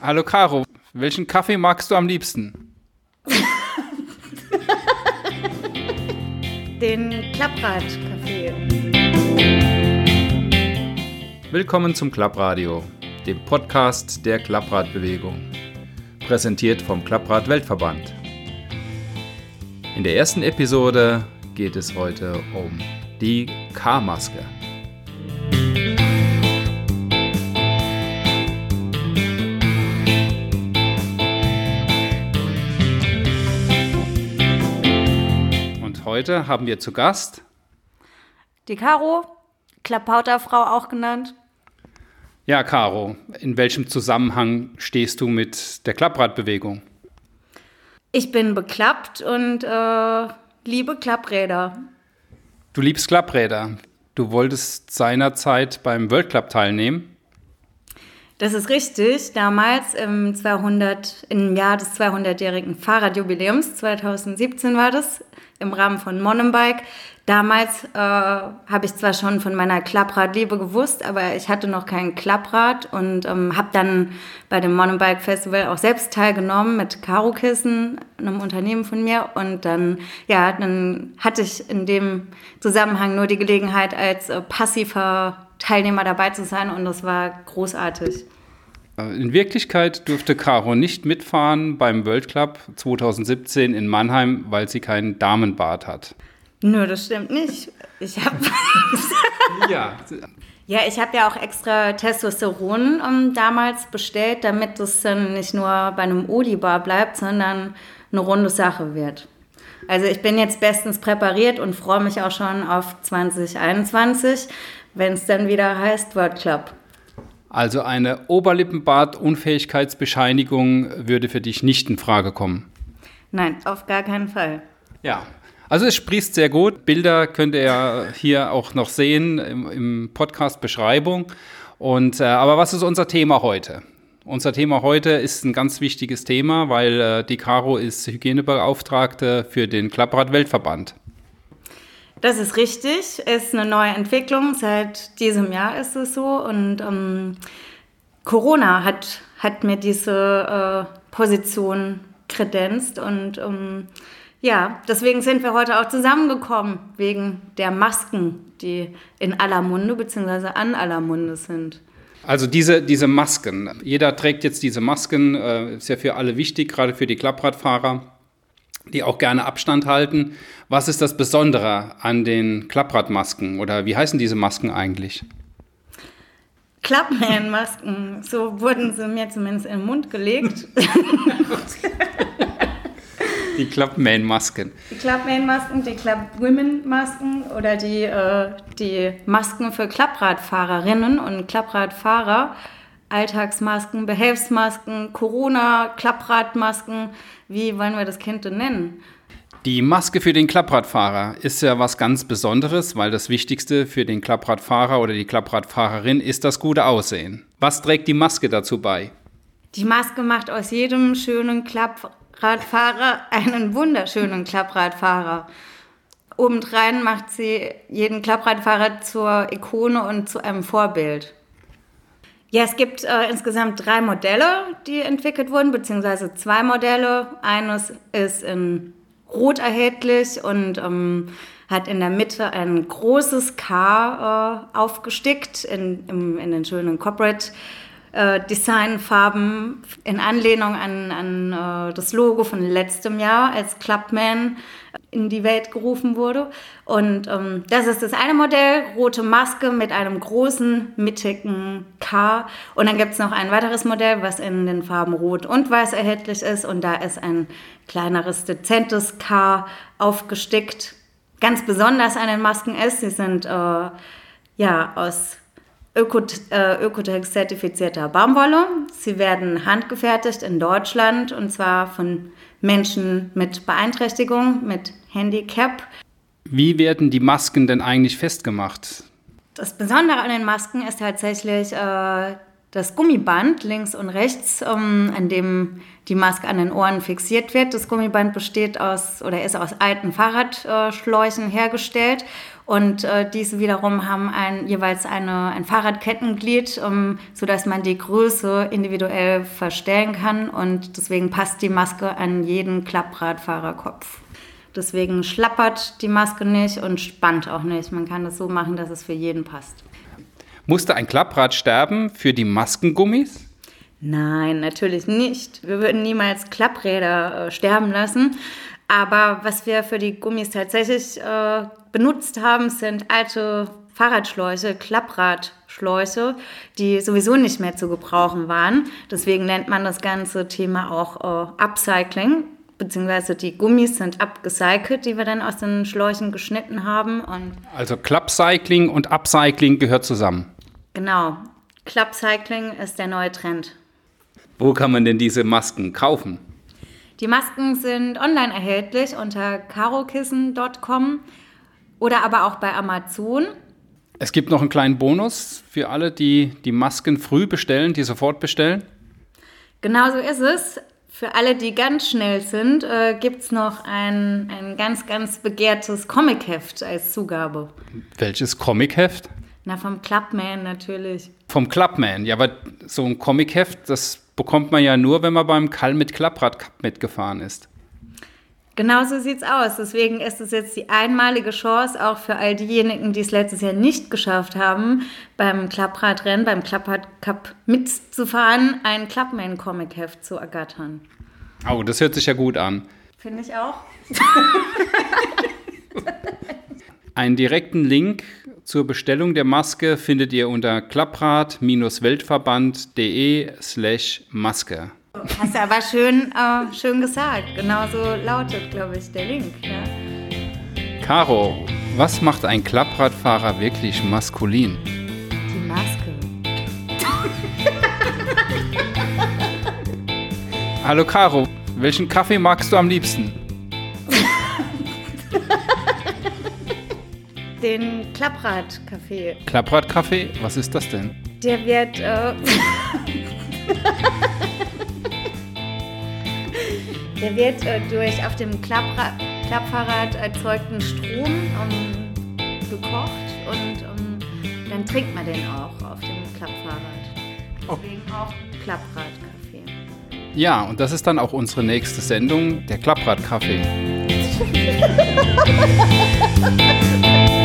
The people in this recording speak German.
Hallo Caro, welchen Kaffee magst du am liebsten? Den Klapprad-Kaffee. Willkommen zum Klappradio, dem Podcast der Klappradbewegung. Präsentiert vom Klapprad Weltverband. In der ersten Episode geht es heute um die K-Maske. Heute haben wir zu Gast Die Caro, Klappauterfrau auch genannt. Ja, Caro, in welchem Zusammenhang stehst du mit der Klappradbewegung? Ich bin beklappt und äh, liebe Klappräder. Du liebst Klappräder. Du wolltest seinerzeit beim World Club teilnehmen. Das ist richtig. Damals im 200, im Jahr des 200-jährigen Fahrradjubiläums, 2017 war das, im Rahmen von Mountainbike. Damals äh, habe ich zwar schon von meiner Klappradliebe gewusst, aber ich hatte noch kein Klapprad und ähm, habe dann bei dem Mountainbike Festival auch selbst teilgenommen mit Karo Kissen, einem Unternehmen von mir. Und dann, ja, dann hatte ich in dem Zusammenhang nur die Gelegenheit, als äh, passiver Teilnehmer dabei zu sein und das war großartig. In Wirklichkeit durfte Caro nicht mitfahren beim World Club 2017 in Mannheim, weil sie keinen Damenbart hat. Nö, das stimmt nicht. Ich habe Ja, ja, ich habe ja auch extra Testosteron um, damals bestellt, damit es dann nicht nur bei einem Odi-Bar bleibt, sondern eine runde Sache wird. Also ich bin jetzt bestens präpariert und freue mich auch schon auf 2021, wenn es dann wieder heißt World Club. also eine Oberlippenbart-Unfähigkeitsbescheinigung würde für dich nicht in Frage kommen. Nein, auf gar keinen Fall. Ja, also es sprießt sehr gut. Bilder könnt ihr ja hier auch noch sehen im, im Podcast Beschreibung. Und äh, aber was ist unser Thema heute? Unser Thema heute ist ein ganz wichtiges Thema, weil äh, die Caro ist Hygienebeauftragte für den Klapprad Weltverband. Das ist richtig, ist eine neue Entwicklung. Seit diesem Jahr ist es so. Und ähm, Corona hat, hat mir diese äh, Position kredenzt. Und ähm, ja, deswegen sind wir heute auch zusammengekommen, wegen der Masken, die in aller Munde bzw. an aller Munde sind. Also diese, diese Masken. Jeder trägt jetzt diese Masken, äh, ist ja für alle wichtig, gerade für die Klappradfahrer, die auch gerne Abstand halten. Was ist das Besondere an den Klappradmasken oder wie heißen diese Masken eigentlich? Clubman-Masken, so wurden sie mir zumindest in den Mund gelegt. Die Clubman-Masken. Die Clubman-Masken, die Club-Women-Masken oder die, äh, die Masken für Klappradfahrerinnen und Klappradfahrer. Alltagsmasken, Behelfsmasken, Corona, Klappradmasken. Wie wollen wir das Kind denn nennen? Die Maske für den Klappradfahrer ist ja was ganz Besonderes, weil das Wichtigste für den Klappradfahrer oder die Klappradfahrerin ist das gute Aussehen. Was trägt die Maske dazu bei? Die Maske macht aus jedem schönen Klappradfahrer einen wunderschönen Klappradfahrer. Obendrein macht sie jeden Klappradfahrer zur Ikone und zu einem Vorbild. Ja, es gibt äh, insgesamt drei Modelle, die entwickelt wurden, beziehungsweise zwei Modelle. Eines ist in Rot erhältlich und ähm, hat in der Mitte ein großes K äh, aufgestickt in, im, in den schönen Corporate äh, Designfarben in Anlehnung an, an äh, das Logo von letztem Jahr, als Clubman in die Welt gerufen wurde. Und ähm, das ist das eine Modell, rote Maske mit einem großen, mittigen K. Und dann gibt es noch ein weiteres Modell, was in den Farben Rot und Weiß erhältlich ist. Und da ist ein kleineres, dezentes K aufgestickt. Ganz besonders an den Masken ist, sie sind äh, ja aus Äh, Ökotex-zertifizierter Baumwolle. Sie werden handgefertigt in Deutschland und zwar von Menschen mit Beeinträchtigung, mit Handicap. Wie werden die Masken denn eigentlich festgemacht? Das Besondere an den Masken ist tatsächlich äh, das Gummiband links und rechts, um, an dem die Maske an den Ohren fixiert wird. Das Gummiband besteht aus oder ist aus alten Fahrradschläuchen hergestellt Und äh, diese wiederum haben ein, jeweils eine, ein Fahrradkettenglied, um, sodass man die Größe individuell verstellen kann. Und deswegen passt die Maske an jeden Klappradfahrerkopf. Deswegen schlappert die Maske nicht und spannt auch nicht. Man kann es so machen, dass es für jeden passt. Musste ein Klapprad sterben für die Maskengummis? Nein, natürlich nicht. Wir würden niemals Klappräder äh, sterben lassen. Aber was wir für die Gummis tatsächlich äh, benutzt haben, sind alte Fahrradschläuche, Klappradschläuche, die sowieso nicht mehr zu gebrauchen waren. Deswegen nennt man das ganze Thema auch äh, Upcycling beziehungsweise die Gummis sind abgecycelt, die wir dann aus den Schläuchen geschnitten haben. Und also Clubcycling und Upcycling gehört zusammen. Genau. Clubcycling ist der neue Trend. Wo kann man denn diese Masken kaufen? Die Masken sind online erhältlich unter karokissen.com oder aber auch bei Amazon. Es gibt noch einen kleinen Bonus für alle, die die Masken früh bestellen, die sofort bestellen. Genau so ist es. Für alle, die ganz schnell sind, äh, gibt es noch ein, ein ganz, ganz begehrtes Comicheft als Zugabe. Welches Comicheft? Na, vom Clubman natürlich. Vom Clubman, ja, aber so ein Comicheft, das bekommt man ja nur, wenn man beim Kall mit Klapprad Cup mitgefahren ist. Genau so sieht's aus. Deswegen ist es jetzt die einmalige Chance, auch für all diejenigen, die es letztes Jahr nicht geschafft haben, beim Klappradrennen, beim Klapprad Cup mitzufahren, ein Clubman-Comic-Heft zu ergattern. Oh, das hört sich ja gut an. Finde ich auch. Einen direkten Link zur Bestellung der Maske findet ihr unter klapprad-weltverband.de slash Maske. Hast du aber schön, äh, schön gesagt. Genauso lautet, glaube ich, der Link. Ja. Caro, was macht ein Klappradfahrer wirklich maskulin? Die Maske. Hallo Caro, welchen Kaffee magst du am liebsten? Den Klappradkaffee. Klappradkaffee? Was ist das denn? Der wird. Äh, Der wird äh, durch auf dem Klappra Klappfahrrad erzeugten Strom um, gekocht und um, dann trinkt man den auch auf dem Klappfahrrad. Deswegen oh. auch Klappradkaffee. Ja, und das ist dann auch unsere nächste Sendung, der Klappradkaffee.